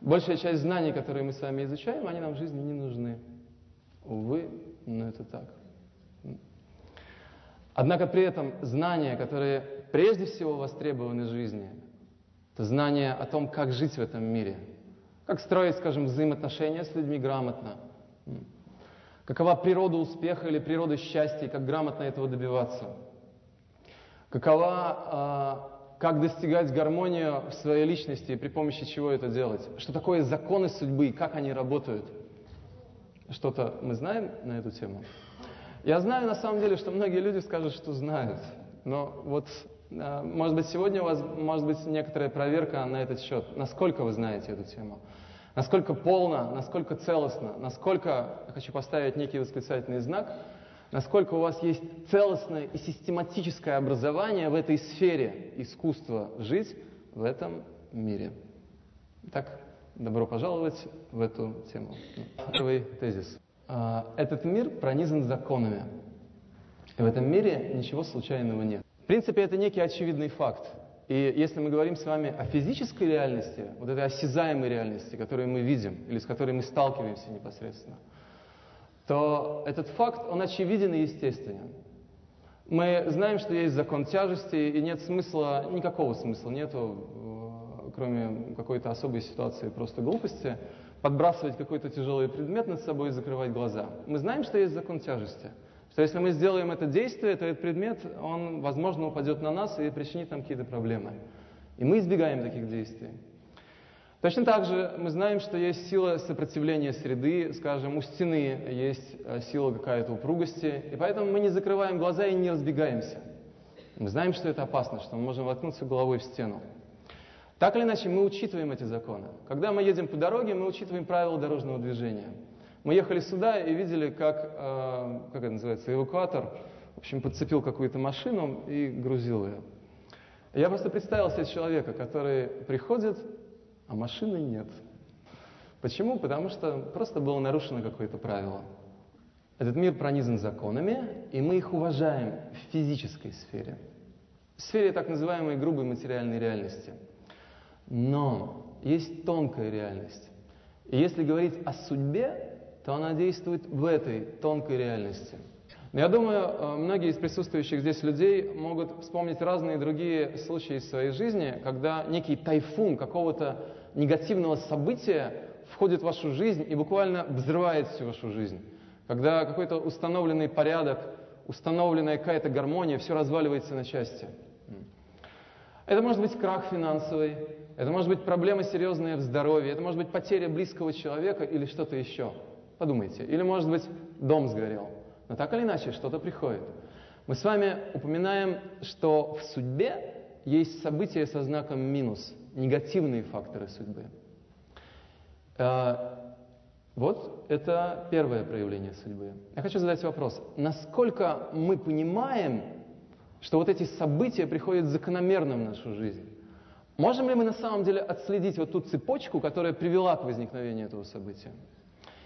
Большая часть знаний, которые мы с вами изучаем, они нам в жизни не нужны. Увы, но это так. Однако при этом знания, которые прежде всего востребованы в жизни, это знания о том, как жить в этом мире, как строить, скажем, взаимоотношения с людьми грамотно, какова природа успеха или природа счастья, и как грамотно этого добиваться, какова, а, как достигать гармонию в своей личности и при помощи чего это делать, что такое законы судьбы и как они работают. Что-то мы знаем на эту тему? Я знаю на самом деле, что многие люди скажут, что знают. Но вот, э, может быть, сегодня у вас может быть некоторая проверка на этот счет. Насколько вы знаете эту тему? Насколько полно, насколько целостно, насколько, я хочу поставить некий восклицательный знак, насколько у вас есть целостное и систематическое образование в этой сфере искусства жить в этом мире. Итак, добро пожаловать в эту тему. Первый тезис. А, этот мир пронизан законами. И в этом мире ничего случайного нет. В принципе, это некий очевидный факт. И если мы говорим с вами о физической реальности, вот этой осязаемой реальности, которую мы видим, или с которой мы сталкиваемся непосредственно, то этот факт, он очевиден и естественен. Мы знаем, что есть закон тяжести, и нет смысла, никакого смысла нету, э, кроме какой-то особой ситуации просто глупости, подбрасывать какой-то тяжелый предмет над собой и закрывать глаза. Мы знаем, что есть закон тяжести. Что если мы сделаем это действие, то этот предмет, он, возможно, упадет на нас и причинит нам какие-то проблемы. И мы избегаем таких действий. Точно так же мы знаем, что есть сила сопротивления среды, скажем, у стены есть э, сила какая-то упругости, и поэтому мы не закрываем глаза и не разбегаемся. Мы знаем, что это опасно, что мы можем воткнуться головой в стену. Так или иначе, мы учитываем эти законы. Когда мы едем по дороге, мы учитываем правила дорожного движения. Мы ехали сюда и видели, как, э, как это называется, эвакуатор, в общем, подцепил какую-то машину и грузил ее. Я просто представил себе человека, который приходит, а машины нет. Почему? Потому что просто было нарушено какое-то правило. Этот мир пронизан законами, и мы их уважаем в физической сфере. В сфере так называемой грубой материальной реальности – но есть тонкая реальность. И если говорить о судьбе, то она действует в этой тонкой реальности. Но я думаю, э, многие из присутствующих здесь людей могут вспомнить разные другие случаи из своей жизни, когда некий тайфун какого-то негативного события входит в вашу жизнь и буквально взрывает всю вашу жизнь. Когда какой-то установленный порядок, установленная какая-то гармония, все разваливается на части. Это может быть крах финансовый, это может быть проблема серьезная в здоровье, это может быть потеря близкого человека или что-то еще. Подумайте. Или, может быть, дом сгорел. Но так или иначе, что-то приходит. Мы с вами упоминаем, что в судьбе есть события со знаком минус, негативные факторы судьбы. Э, вот это первое проявление судьбы. Я хочу задать вопрос. Насколько мы понимаем, что вот эти события приходят закономерно в нашу жизнь? Можем ли мы на самом деле отследить вот ту цепочку, которая привела к возникновению этого события?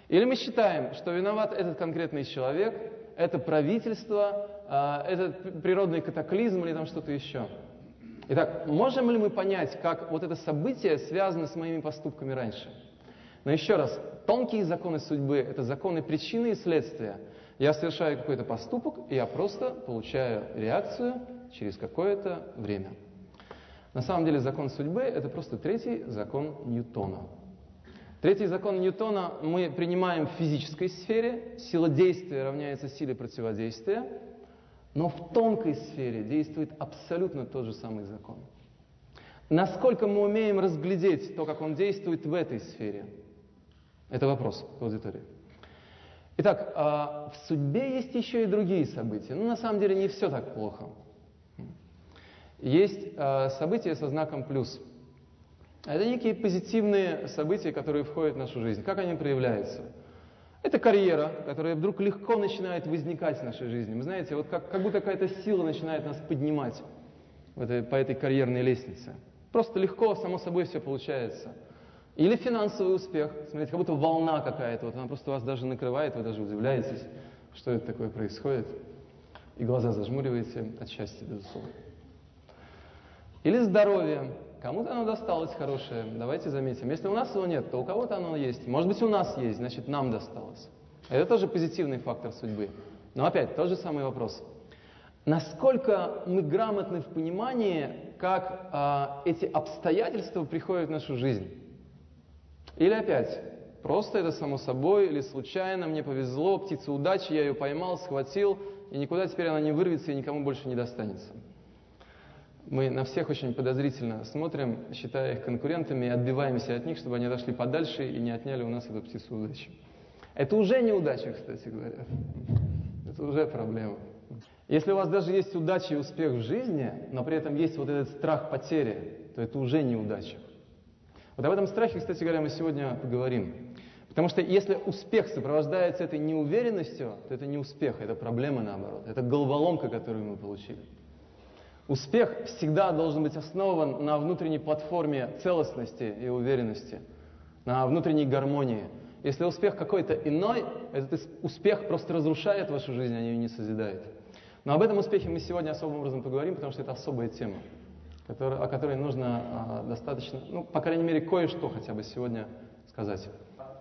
Или мы считаем, что виноват этот конкретный человек, это правительство, а, это природный катаклизм или там что-то еще? Итак, можем ли мы понять, как вот это событие связано с моими поступками раньше? Но еще раз, тонкие законы судьбы – это законы причины и следствия. Я совершаю какой-то поступок, и я просто получаю реакцию через какое-то время. На самом деле закон судьбы – это просто третий закон Ньютона. Третий закон Ньютона мы принимаем в физической сфере. Сила действия равняется силе противодействия. Но в тонкой сфере действует абсолютно тот же самый закон. Насколько мы умеем разглядеть то, как он действует в этой сфере? Это вопрос к аудитории. Итак, а, в судьбе есть еще и другие события. Ну, на самом деле, не все так плохо есть э, события со знаком плюс. Это некие позитивные события, которые входят в нашу жизнь. Как они проявляются? Это карьера, которая вдруг легко начинает возникать в нашей жизни. Вы знаете, вот как, как будто какая-то сила начинает нас поднимать этой, по этой карьерной лестнице. Просто легко, само собой все получается. Или финансовый успех. Смотрите, как будто волна какая-то, вот она просто вас даже накрывает, вы даже удивляетесь, что это такое происходит. И глаза зажмуриваете от счастья, безусловно. Или здоровье. Кому-то оно досталось хорошее, давайте заметим. Если у нас его нет, то у кого-то оно есть. Может быть, у нас есть, значит, нам досталось. Это тоже позитивный фактор судьбы. Но опять, тот же самый вопрос. Насколько мы грамотны в понимании, как а, эти обстоятельства приходят в нашу жизнь? Или опять, просто это само собой, или случайно, мне повезло, птица удачи, я ее поймал, схватил, и никуда теперь она не вырвется и никому больше не достанется. Мы на всех очень подозрительно смотрим, считая их конкурентами, и отбиваемся от них, чтобы они отошли подальше и не отняли у нас эту птицу удачи. Это уже неудача, кстати говоря. Это уже проблема. Если у вас даже есть удача и успех в жизни, но при этом есть вот этот страх потери, то это уже неудача. Вот об этом страхе, кстати говоря, мы сегодня поговорим. Потому что если успех сопровождается этой неуверенностью, то это не успех, это проблема наоборот. Это головоломка, которую мы получили. Успех всегда должен быть основан на внутренней платформе целостности и уверенности, на внутренней гармонии. Если успех какой-то иной, этот успех просто разрушает вашу жизнь, а ее не созидает. Но об этом успехе мы сегодня особым образом поговорим, потому что это особая тема который, о которой нужно а, достаточно, ну, по крайней мере, кое-что хотя бы сегодня сказать.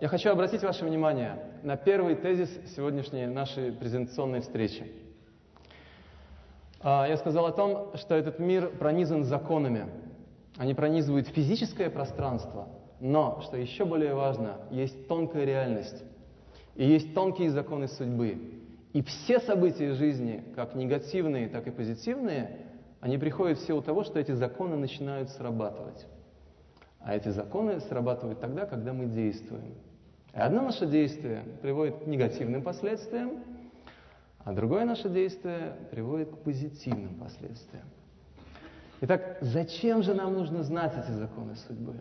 Я хочу обратить ваше внимание на первый тезис сегодняшней нашей презентационной встречи. А, я сказал о том, что этот мир пронизан законами. Они пронизывают физическое пространство, но, что еще более важно, есть тонкая реальность. И есть тонкие законы судьбы. И все события жизни, как негативные, так и позитивные, они приходят в силу того, что эти законы начинают срабатывать. А эти законы срабатывают тогда, когда мы действуем. И одно наше действие приводит к негативным последствиям, а другое наше действие приводит к позитивным последствиям. Итак, зачем же нам нужно знать эти законы судьбы?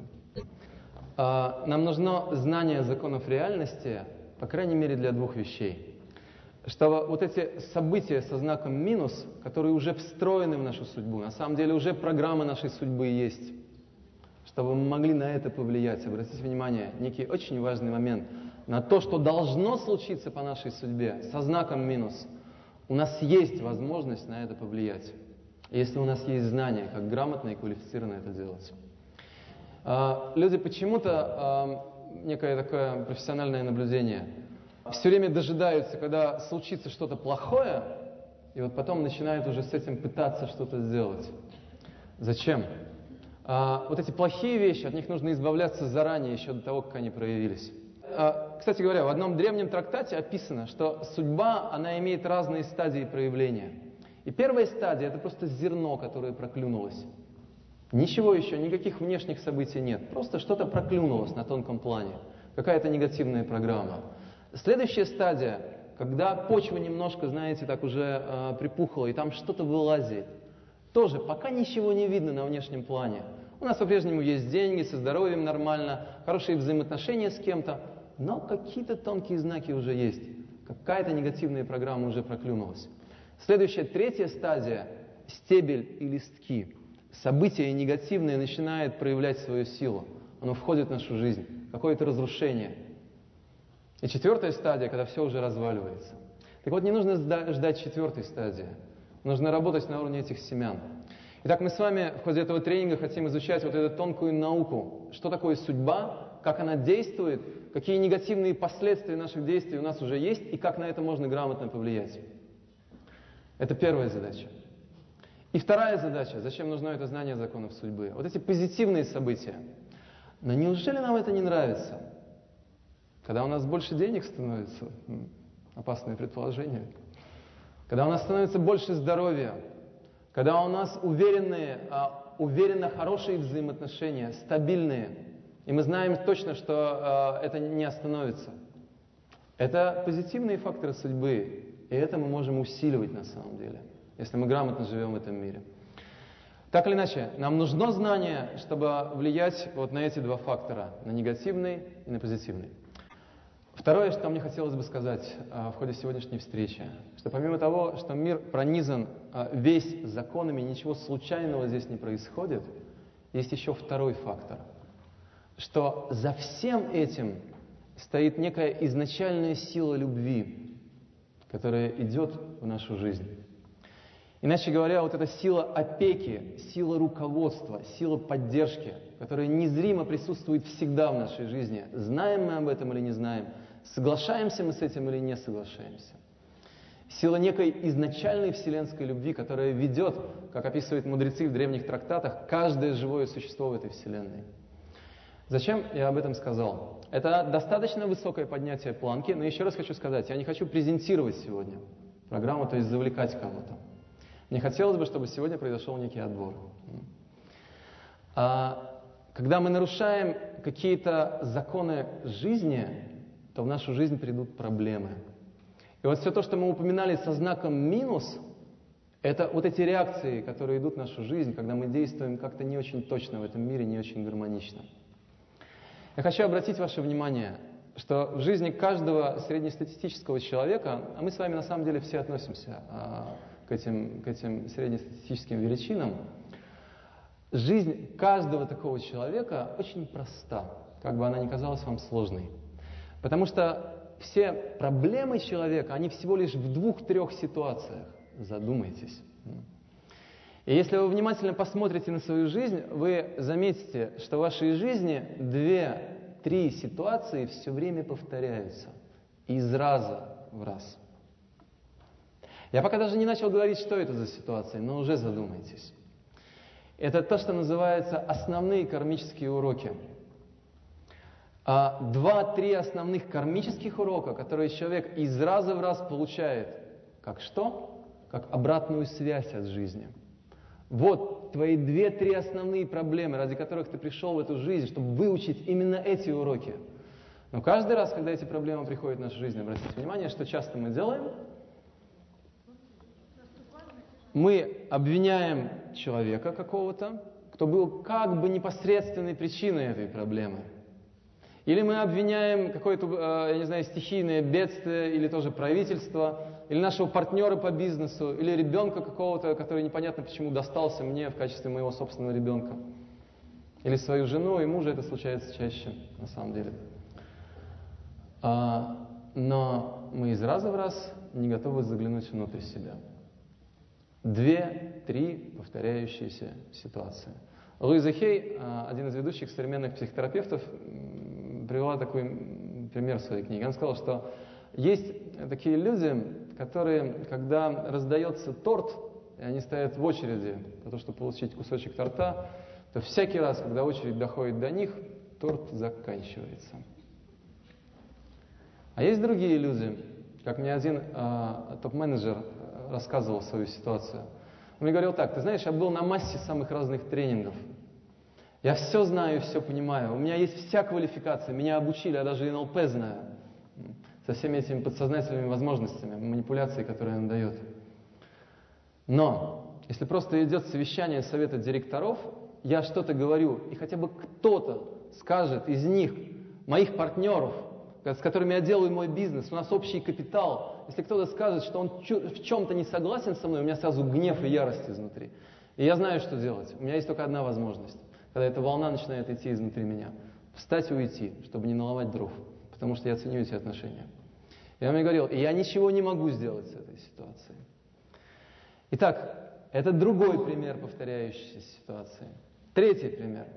А, нам нужно знание законов реальности, по крайней мере, для двух вещей что вот эти события со знаком минус, которые уже встроены в нашу судьбу, на самом деле уже программа нашей судьбы есть, чтобы мы могли на это повлиять. Обратите внимание, некий очень важный момент на то, что должно случиться по нашей судьбе со знаком минус. У нас есть возможность на это повлиять, если у нас есть знания, как грамотно и квалифицированно это делать. А, люди почему-то, а, некое такое профессиональное наблюдение – все время дожидаются, когда случится что-то плохое, и вот потом начинают уже с этим пытаться что-то сделать. Зачем? А, вот эти плохие вещи, от них нужно избавляться заранее, еще до того, как они проявились. Кстати говоря, в одном древнем трактате описано, что судьба, она имеет разные стадии проявления. И первая стадия – это просто зерно, которое проклюнулось. Ничего еще, никаких внешних событий нет. Просто что-то проклюнулось на тонком плане. Какая-то негативная программа. Следующая стадия, когда почва немножко, знаете, так уже э, припухла, и там что-то вылазит. Тоже пока ничего не видно на внешнем плане. У нас по-прежнему есть деньги, со здоровьем нормально, хорошие взаимоотношения с кем-то, но какие-то тонкие знаки уже есть. Какая-то негативная программа уже проклюнулась. Следующая, третья стадия – стебель и листки. Событие негативное начинает проявлять свою силу. Оно входит в нашу жизнь. Какое-то разрушение – и четвертая стадия, когда все уже разваливается. Так вот, не нужно ждать четвертой стадии. Нужно работать на уровне этих семян. Итак, мы с вами в ходе этого тренинга хотим изучать вот эту тонкую науку. Что такое судьба, как она действует, какие негативные последствия наших действий у нас уже есть и как на это можно грамотно повлиять. Это первая задача. И вторая задача, зачем нужно это знание законов судьбы? Вот эти позитивные события. Но неужели нам это не нравится? Когда у нас больше денег становится, опасное предположение, когда у нас становится больше здоровья, когда у нас уверенные, а, уверенно хорошие взаимоотношения, стабильные, и мы знаем точно, что а, это не остановится. Это позитивные факторы судьбы, и это мы можем усиливать на самом деле, если мы грамотно живем в этом мире. Так или иначе, нам нужно знание, чтобы влиять вот на эти два фактора, на негативный и на позитивный. Второе, что мне хотелось бы сказать а, в ходе сегодняшней встречи, что помимо того, что мир пронизан а, весь законами, ничего случайного здесь не происходит, есть еще второй фактор, что за всем этим стоит некая изначальная сила любви, которая идет в нашу жизнь. Иначе говоря, вот эта сила опеки, сила руководства, сила поддержки, которая незримо присутствует всегда в нашей жизни, знаем мы об этом или не знаем, соглашаемся мы с этим или не соглашаемся. Сила некой изначальной вселенской любви, которая ведет, как описывают мудрецы в древних трактатах, каждое живое существо в этой вселенной. Зачем я об этом сказал? Это достаточно высокое поднятие планки, но еще раз хочу сказать, я не хочу презентировать сегодня программу, то есть завлекать кого-то. Мне хотелось бы, чтобы сегодня произошел некий отбор. А когда мы нарушаем какие-то законы жизни, то в нашу жизнь придут проблемы. И вот все то, что мы упоминали со знаком минус, это вот эти реакции, которые идут в нашу жизнь, когда мы действуем как-то не очень точно в этом мире, не очень гармонично. Я хочу обратить ваше внимание, что в жизни каждого среднестатистического человека, а мы с вами на самом деле все относимся а, к, этим, к этим среднестатистическим величинам, жизнь каждого такого человека очень проста, как бы она ни казалась вам сложной. Потому что все проблемы человека, они всего лишь в двух-трех ситуациях. Задумайтесь. И если вы внимательно посмотрите на свою жизнь, вы заметите, что в вашей жизни две-три ситуации все время повторяются. Из раза в раз. Я пока даже не начал говорить, что это за ситуации, но уже задумайтесь. Это то, что называется основные кармические уроки – а два-три основных кармических урока, которые человек из раза в раз получает, как что? Как обратную связь от жизни. Вот твои две-три основные проблемы, ради которых ты пришел в эту жизнь, чтобы выучить именно эти уроки. Но каждый раз, когда эти проблемы приходят в нашу жизнь, обратите внимание, что часто мы делаем, мы обвиняем человека какого-то, кто был как бы непосредственной причиной этой проблемы – или мы обвиняем какое-то, э, я не знаю, стихийное бедствие, или тоже правительство, или нашего партнера по бизнесу, или ребенка какого-то, который непонятно почему достался мне в качестве моего собственного ребенка. Или свою жену и мужа, это случается чаще, на самом деле. А, но мы из раза в раз не готовы заглянуть внутрь себя. Две, три повторяющиеся ситуации. Луиза Хей, э, один из ведущих современных психотерапевтов, привела такой пример в своей книге. Она сказала, что есть такие люди, которые, когда раздается торт, и они стоят в очереди для того, чтобы получить кусочек торта, то всякий раз, когда очередь доходит до них, торт заканчивается. А есть другие люди, как мне один э, топ-менеджер рассказывал свою ситуацию. Он мне говорил так, ты знаешь, я был на массе самых разных тренингов – я все знаю, все понимаю. У меня есть вся квалификация. Меня обучили, я даже НЛП знаю. Со всеми этими подсознательными возможностями, манипуляцией, которые он дает. Но, если просто идет совещание совета директоров, я что-то говорю, и хотя бы кто-то скажет из них, моих партнеров, с которыми я делаю мой бизнес, у нас общий капитал, если кто-то скажет, что он в чем-то не согласен со мной, у меня сразу гнев и ярость изнутри. И я знаю, что делать. У меня есть только одна возможность когда эта волна начинает идти изнутри меня. Встать и уйти, чтобы не наломать дров, потому что я ценю эти отношения. И он мне говорил, я ничего не могу сделать с этой ситуацией. Итак, это другой пример повторяющейся ситуации. Третий пример.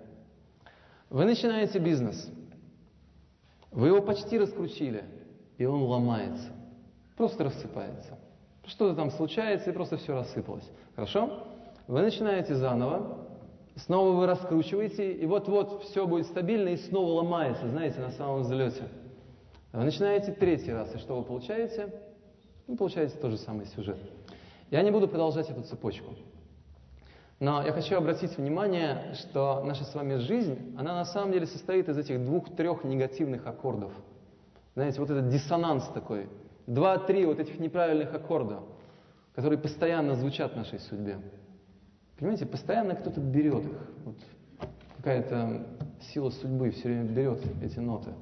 Вы начинаете бизнес. Вы его почти раскрутили, и он ломается. Просто рассыпается. Что-то там случается, и просто все рассыпалось. Хорошо? Вы начинаете заново, Снова вы раскручиваете, и вот-вот все будет стабильно, и снова ломается, знаете, на самом взлете. Вы начинаете третий раз, и что вы получаете? Вы получаете тот же самый сюжет. Я не буду продолжать эту цепочку. Но я хочу обратить внимание, что наша с вами жизнь, она на самом деле состоит из этих двух-трех негативных аккордов. Знаете, вот этот диссонанс такой. Два-три вот этих неправильных аккорда, которые постоянно звучат в нашей судьбе. Понимаете, постоянно кто-то берет их. Вот какая-то сила судьбы все время берет эти ноты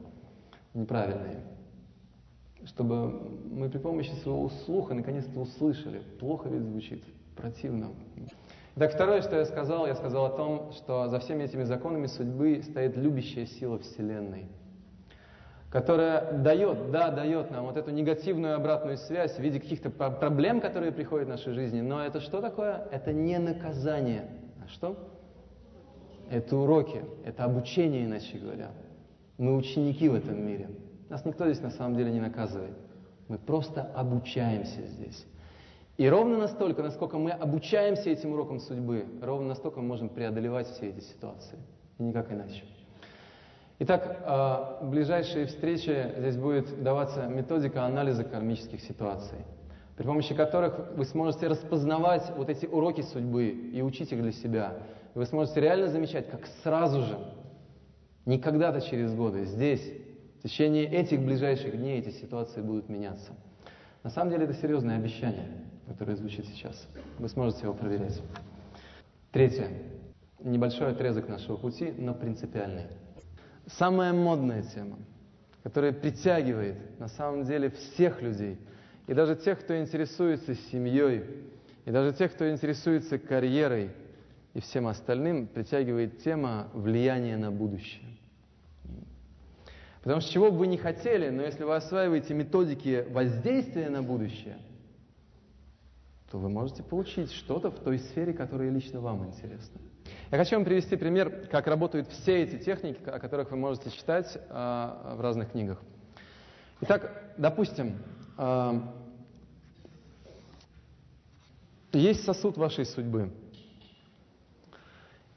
неправильные. Чтобы мы при помощи своего слуха наконец-то услышали. Плохо ведь звучит, противно. Так, второе, что я сказал, я сказал о том, что за всеми этими законами судьбы стоит любящая сила Вселенной, которая дает, да, дает нам вот эту негативную обратную связь в виде каких-то проблем, которые приходят в нашей жизни. Но это что такое? Это не наказание. А что? Это уроки, это обучение, иначе говоря. Мы ученики в этом мире. Нас никто здесь на самом деле не наказывает. Мы просто обучаемся здесь. И ровно настолько, насколько мы обучаемся этим урокам судьбы, ровно настолько мы можем преодолевать все эти ситуации. И никак иначе. Итак, а, в ближайшие встречи здесь будет даваться методика анализа кармических ситуаций, при помощи которых вы сможете распознавать вот эти уроки судьбы и учить их для себя. Вы сможете реально замечать, как сразу же, не когда-то через годы, здесь, в течение этих ближайших дней эти ситуации будут меняться. На самом деле это серьезное обещание, которое звучит сейчас. Вы сможете его проверять. Третье. Небольшой отрезок нашего пути, но принципиальный. Самая модная тема, которая притягивает на самом деле всех людей, и даже тех, кто интересуется семьей, и даже тех, кто интересуется карьерой и всем остальным, притягивает тема влияния на будущее. Потому что чего бы вы ни хотели, но если вы осваиваете методики воздействия на будущее, то вы можете получить что-то в той сфере, которая лично вам интересна. Я хочу вам привести пример, как работают все эти техники, о которых вы можете читать э, в разных книгах. Итак, допустим, э, есть сосуд вашей судьбы,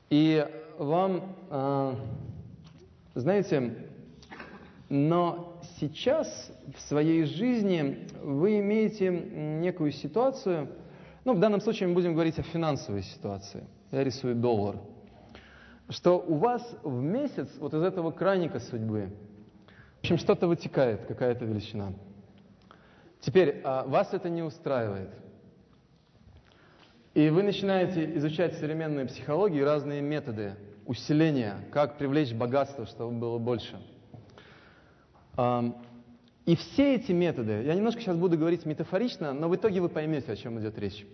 и вам, э, знаете, но сейчас в своей жизни вы имеете некую ситуацию, ну, в данном случае мы будем говорить о финансовой ситуации – я рисую доллар, что у вас в месяц вот из этого краника судьбы, в общем, что-то вытекает, какая-то величина. Теперь, а вас это не устраивает. И вы начинаете изучать современную психологию разные методы усиления, как привлечь богатство, чтобы было больше. И все эти методы, я немножко сейчас буду говорить метафорично, но в итоге вы поймете, о чем идет речь.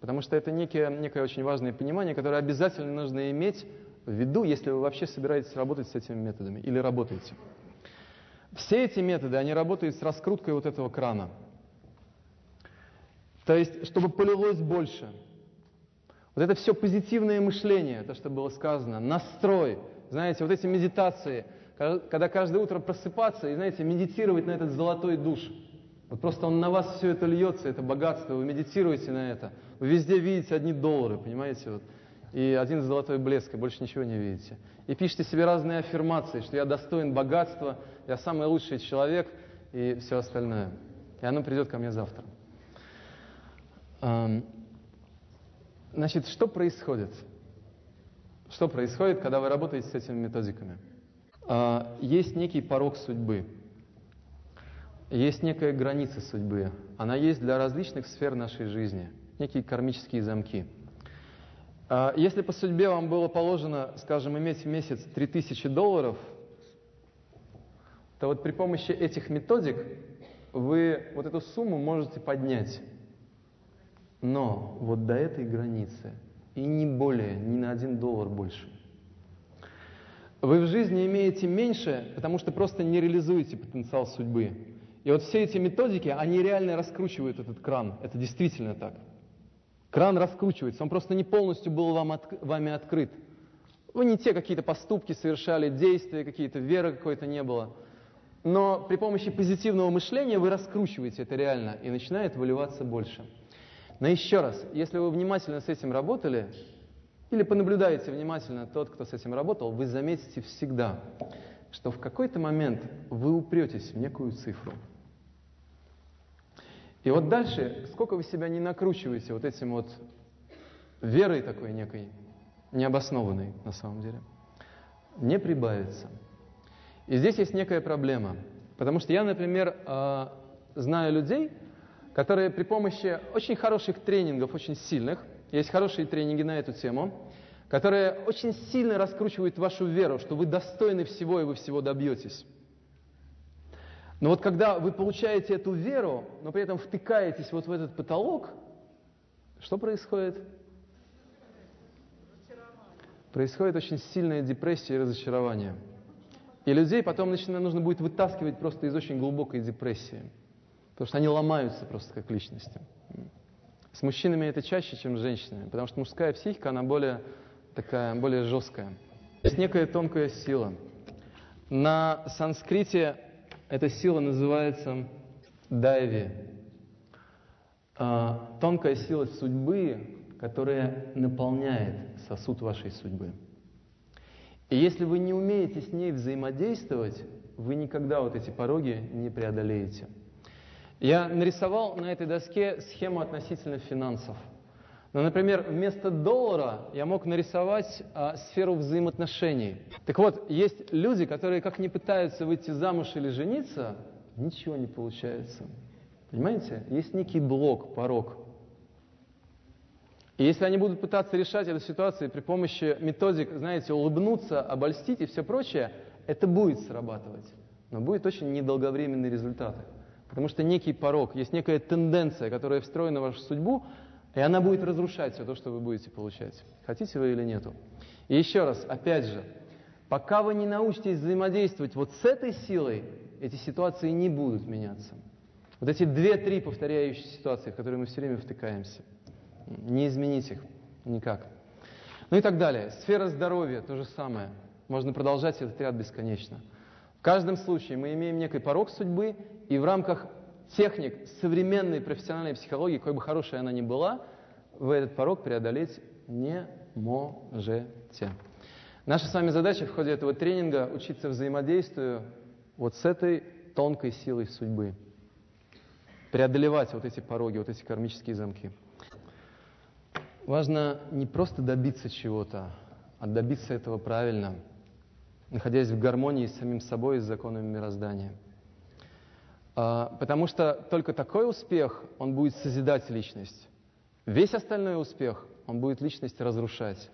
Потому что это некое, некое очень важное понимание, которое обязательно нужно иметь в виду, если вы вообще собираетесь работать с этими методами или работаете. Все эти методы, они работают с раскруткой вот этого крана. То есть, чтобы полилось больше. Вот это все позитивное мышление, то, что было сказано, настрой, знаете, вот эти медитации, когда каждое утро просыпаться и, знаете, медитировать на этот золотой душ – вот просто он на вас все это льется, это богатство, вы медитируете на это. Вы везде видите одни доллары, понимаете? Вот. И один золотой блеск, и больше ничего не видите. И пишите себе разные аффирмации, что я достоин богатства, я самый лучший человек и все остальное. И оно придет ко мне завтра. Значит, что происходит? Что происходит, когда вы работаете с этими методиками? А, есть некий порог судьбы – есть некая граница судьбы. Она есть для различных сфер нашей жизни, некие кармические замки. А, если по судьбе вам было положено, скажем, иметь в месяц 3000 долларов, то вот при помощи этих методик вы вот эту сумму можете поднять. Но вот до этой границы и не более, ни на один доллар больше. Вы в жизни имеете меньше, потому что просто не реализуете потенциал судьбы. И вот все эти методики, они реально раскручивают этот кран. Это действительно так. Кран раскручивается, он просто не полностью был вам от, вами открыт. Вы не те какие-то поступки совершали, действия какие-то, веры какой-то не было. Но при помощи позитивного мышления вы раскручиваете это реально, и начинает выливаться больше. Но еще раз, если вы внимательно с этим работали, или понаблюдаете внимательно тот, кто с этим работал, вы заметите всегда, что в какой-то момент вы упретесь в некую цифру – и вот дальше, сколько вы себя не накручиваете вот этим вот верой такой некой, необоснованной на самом деле, не прибавится. И здесь есть некая проблема. Потому что я, например, а, знаю людей, которые при помощи очень хороших тренингов, очень сильных, есть хорошие тренинги на эту тему, которые очень сильно раскручивают вашу веру, что вы достойны всего и вы всего добьетесь. Но вот когда вы получаете эту веру, но при этом втыкаетесь вот в этот потолок, что происходит? Происходит очень сильная депрессия и разочарование. И людей потом начинает, нужно будет вытаскивать просто из очень глубокой депрессии. Потому что они ломаются просто как личности. С мужчинами это чаще, чем с женщинами, потому что мужская психика, она более такая, более жесткая. Есть некая тонкая сила. На санскрите эта сила называется дайви. А, тонкая сила судьбы, которая наполняет сосуд вашей судьбы. И если вы не умеете с ней взаимодействовать, вы никогда вот эти пороги не преодолеете. Я нарисовал на этой доске схему относительно финансов. Ну, например, вместо доллара я мог нарисовать а, сферу взаимоотношений. Так вот, есть люди, которые как не пытаются выйти замуж или жениться, ничего не получается. Понимаете? Есть некий блок, порог. И если они будут пытаться решать эту ситуацию при помощи методик, знаете, улыбнуться, обольстить и все прочее, это будет срабатывать. Но будет очень недолговременные результаты. Потому что некий порог, есть некая тенденция, которая встроена в вашу судьбу, и она будет разрушать все то, что вы будете получать. Хотите вы или нету. И еще раз, опять же, пока вы не научитесь взаимодействовать вот с этой силой, эти ситуации не будут меняться. Вот эти две-три повторяющиеся ситуации, в которые мы все время втыкаемся. Не изменить их никак. Ну и так далее. Сфера здоровья то же самое. Можно продолжать этот ряд бесконечно. В каждом случае мы имеем некий порог судьбы, и в рамках техник современной профессиональной психологии, какой бы хорошей она ни была, вы этот порог преодолеть не можете. Наша с вами задача в ходе этого тренинга учиться взаимодействию вот с этой тонкой силой судьбы. Преодолевать вот эти пороги, вот эти кармические замки. Важно не просто добиться чего-то, а добиться этого правильно – находясь в гармонии с самим собой и с законами мироздания. А, потому что только такой успех, он будет созидать личность. Весь остальной успех, он будет личность разрушать.